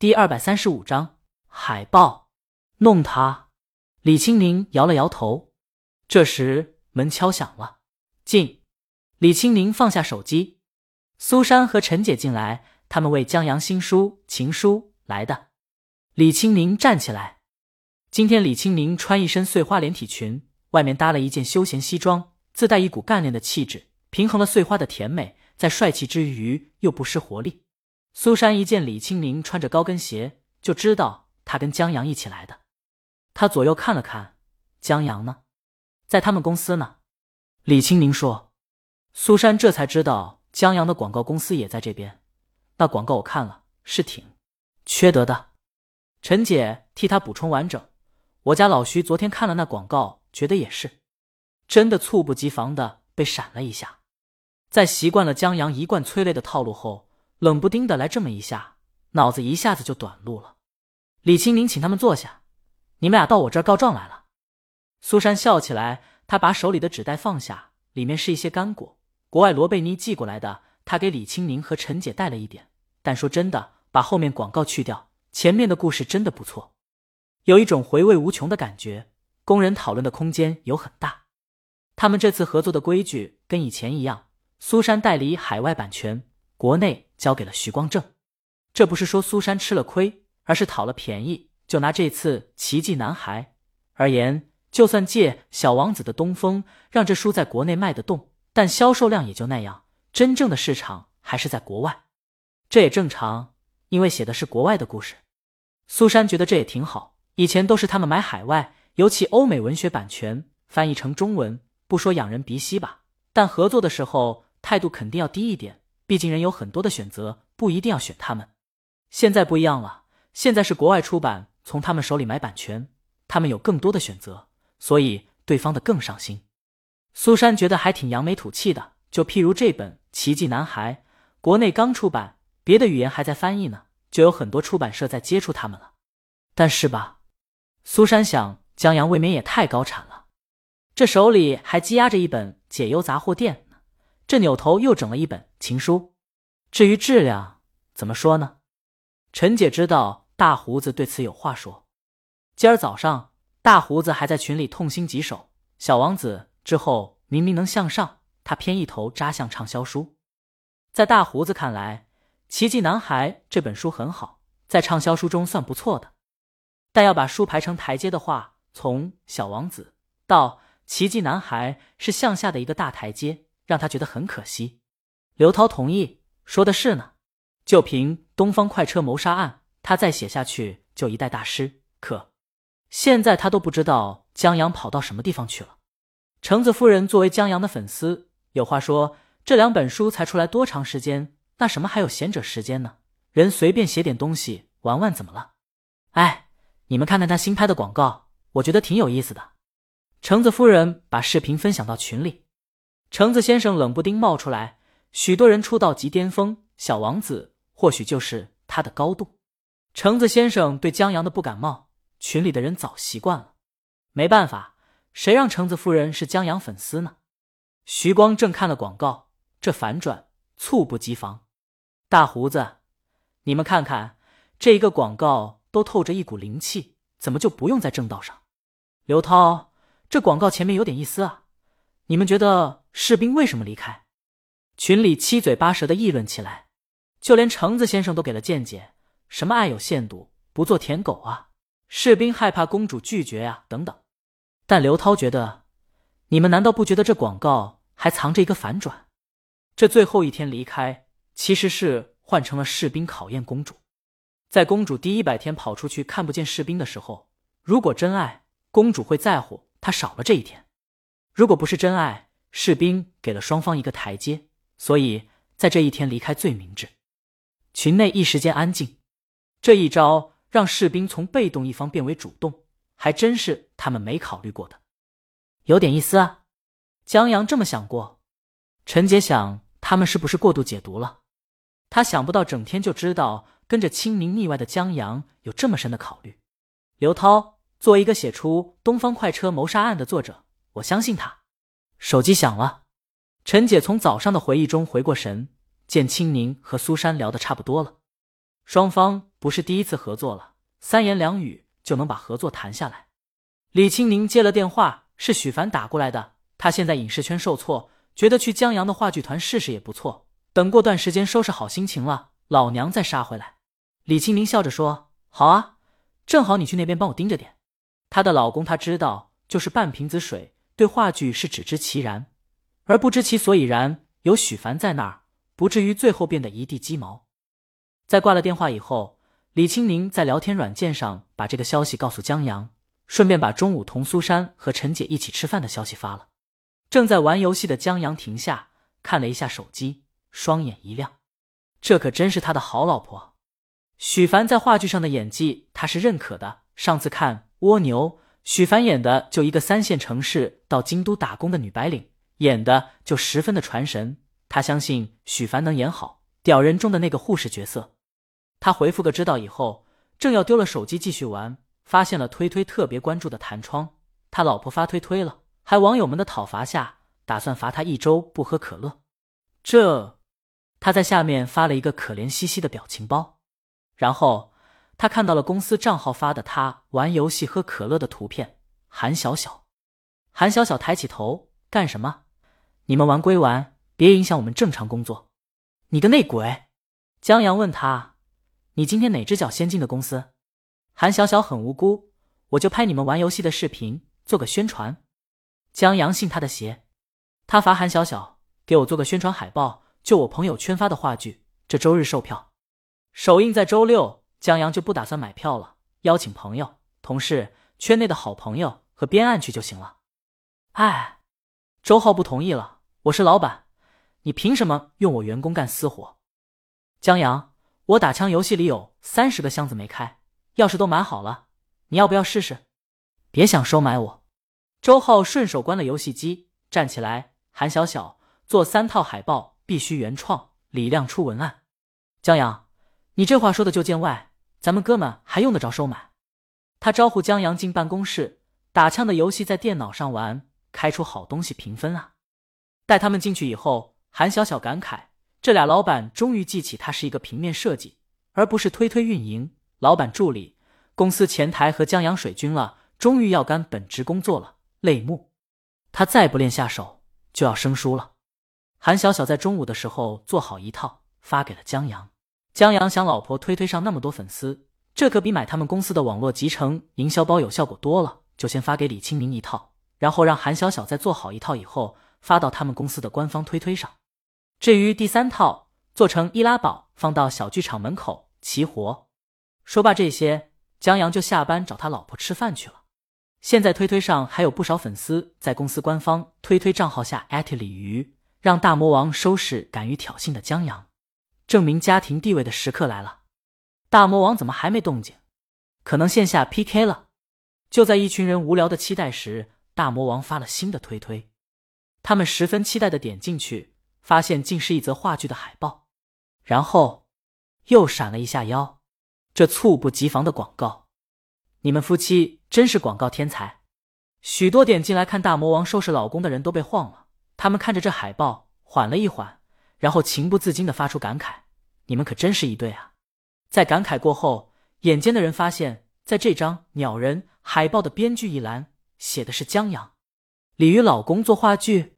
第二百三十五章海报弄他。李青宁摇了摇头。这时门敲响了，进。李青宁放下手机。苏珊和陈姐进来，他们为江阳新书情书来的。李青宁站起来。今天李青宁穿一身碎花连体裙，外面搭了一件休闲西装，自带一股干练的气质，平衡了碎花的甜美，在帅气之余又不失活力。苏珊一见李青宁穿着高跟鞋，就知道他跟江阳一起来的。他左右看了看，江阳呢，在他们公司呢。李青宁说：“苏珊这才知道江阳的广告公司也在这边。那广告我看了，是挺缺德的。”陈姐替他补充完整：“我家老徐昨天看了那广告，觉得也是，真的猝不及防的被闪了一下。在习惯了江阳一贯催泪的套路后。”冷不丁的来这么一下，脑子一下子就短路了。李青宁请他们坐下，你们俩到我这儿告状来了。苏珊笑起来，她把手里的纸袋放下，里面是一些干果，国外罗贝妮寄过来的。她给李青宁和陈姐带了一点，但说真的，把后面广告去掉，前面的故事真的不错，有一种回味无穷的感觉。工人讨论的空间有很大。他们这次合作的规矩跟以前一样，苏珊代理海外版权。国内交给了徐光正，这不是说苏珊吃了亏，而是讨了便宜。就拿这次《奇迹男孩》而言，就算借《小王子》的东风，让这书在国内卖得动，但销售量也就那样。真正的市场还是在国外，这也正常，因为写的是国外的故事。苏珊觉得这也挺好。以前都是他们买海外，尤其欧美文学版权翻译成中文，不说仰人鼻息吧，但合作的时候态度肯定要低一点。毕竟人有很多的选择，不一定要选他们。现在不一样了，现在是国外出版，从他们手里买版权，他们有更多的选择，所以对方的更上心。苏珊觉得还挺扬眉吐气的。就譬如这本《奇迹男孩》，国内刚出版，别的语言还在翻译呢，就有很多出版社在接触他们了。但是吧，苏珊想，江阳未免也太高产了，这手里还积压着一本《解忧杂货店》。这扭头又整了一本情书，至于质量，怎么说呢？陈姐知道大胡子对此有话说。今儿早上，大胡子还在群里痛心疾首，小王子之后明明能向上，他偏一头扎向畅销书。在大胡子看来，《奇迹男孩》这本书很好，在畅销书中算不错的，但要把书排成台阶的话，从小王子到奇迹男孩是向下的一个大台阶。让他觉得很可惜。刘涛同意，说的是呢。就凭《东方快车谋杀案》，他再写下去就一代大师。可现在他都不知道江阳跑到什么地方去了。橙子夫人作为江阳的粉丝，有话说：这两本书才出来多长时间？那什么还有闲者时间呢？人随便写点东西玩玩怎么了？哎，你们看看他新拍的广告，我觉得挺有意思的。橙子夫人把视频分享到群里。橙子先生冷不丁冒出来，许多人出道即巅峰，小王子或许就是他的高度。橙子先生对江阳的不感冒，群里的人早习惯了。没办法，谁让橙子夫人是江阳粉丝呢？徐光正看了广告，这反转猝不及防。大胡子，你们看看这一个广告都透着一股灵气，怎么就不用在正道上？刘涛，这广告前面有点意思啊，你们觉得？士兵为什么离开？群里七嘴八舌的议论起来，就连橙子先生都给了见解：什么爱有限度，不做舔狗啊，士兵害怕公主拒绝啊，等等。但刘涛觉得，你们难道不觉得这广告还藏着一个反转？这最后一天离开，其实是换成了士兵考验公主。在公主第一百天跑出去看不见士兵的时候，如果真爱，公主会在乎他少了这一天；如果不是真爱，士兵给了双方一个台阶，所以在这一天离开最明智。群内一时间安静。这一招让士兵从被动一方变为主动，还真是他们没考虑过的，有点意思啊。江阳这么想过，陈杰想他们是不是过度解读了？他想不到整天就知道跟着清明腻歪的江阳有这么深的考虑。刘涛作为一个写出《东方快车谋杀案》的作者，我相信他。手机响了，陈姐从早上的回忆中回过神，见青宁和苏珊聊得差不多了，双方不是第一次合作了，三言两语就能把合作谈下来。李青宁接了电话，是许凡打过来的。他现在影视圈受挫，觉得去江阳的话剧团试试也不错。等过段时间收拾好心情了，老娘再杀回来。李青宁笑着说：“好啊，正好你去那边帮我盯着点。”她的老公他知道，就是半瓶子水，对话剧是只知其然，而不知其所以然。有许凡在那儿，不至于最后变得一地鸡毛。在挂了电话以后，李青宁在聊天软件上把这个消息告诉江阳，顺便把中午同苏珊和陈姐一起吃饭的消息发了。正在玩游戏的江阳停下，看了一下手机，双眼一亮，这可真是他的好老婆。许凡在话剧上的演技，他是认可的。上次看《蜗牛》，许凡演的就一个三线城市到京都打工的女白领，演的就十分的传神。他相信许凡能演好屌人中的那个护士角色。他回复个知道以后，正要丢了手机继续玩，发现了推推特别关注的弹窗，他老婆发推推了。还网友们的讨伐下，打算罚他一周不喝可乐。这，他在下面发了一个可怜兮兮的表情包。然后他看到了公司账号发的他玩游戏喝可乐的图片。韩小小，韩小小抬起头，干什么？你们玩归玩，别影响我们正常工作。你个内鬼！江阳问他，你今天哪只脚先进的公司？韩小小很无辜，我就拍你们玩游戏的视频，做个宣传。江阳信他的邪，他罚韩小小给我做个宣传海报，就我朋友圈发的话剧，这周日售票，首映在周六。江阳就不打算买票了，邀请朋友、同事、圈内的好朋友和编案去就行了。哎，周浩不同意了，我是老板，你凭什么用我员工干私活？江阳，我打枪游戏里有三十个箱子没开，钥匙都买好了，你要不要试试？别想收买我。周浩顺手关了游戏机，站起来。韩小小做三套海报必须原创，李亮出文案。江阳，你这话说的就见外，咱们哥们还用得着收买？他招呼江阳进办公室，打枪的游戏在电脑上玩，开出好东西平分啊。带他们进去以后，韩小小感慨：这俩老板终于记起他是一个平面设计，而不是推推运营、老板助理、公司前台和江阳水军了，终于要干本职工作了。泪目，他再不练下手就要生疏了。韩小小在中午的时候做好一套发给了江阳。江阳想，老婆推推上那么多粉丝，这可比买他们公司的网络集成营销包有效果多了。就先发给李清明一套，然后让韩小小再做好一套以后发到他们公司的官方推推上。至于第三套，做成易拉宝放到小剧场门口齐活。说罢这些，江阳就下班找他老婆吃饭去了。现在推推上还有不少粉丝在公司官方推推账号下艾特鲤鱼，让大魔王收拾敢于挑衅的江阳，证明家庭地位的时刻来了。大魔王怎么还没动静？可能线下 PK 了。就在一群人无聊的期待时，大魔王发了新的推推，他们十分期待的点进去，发现竟是一则话剧的海报，然后又闪了一下腰，这猝不及防的广告。你们夫妻真是广告天才！许多点进来看大魔王收拾老公的人都被晃了。他们看着这海报，缓了一缓，然后情不自禁的发出感慨：“你们可真是一对啊！”在感慨过后，眼尖的人发现，在这张鸟人海报的编剧一栏写的是江阳，鲤鱼老公做话剧。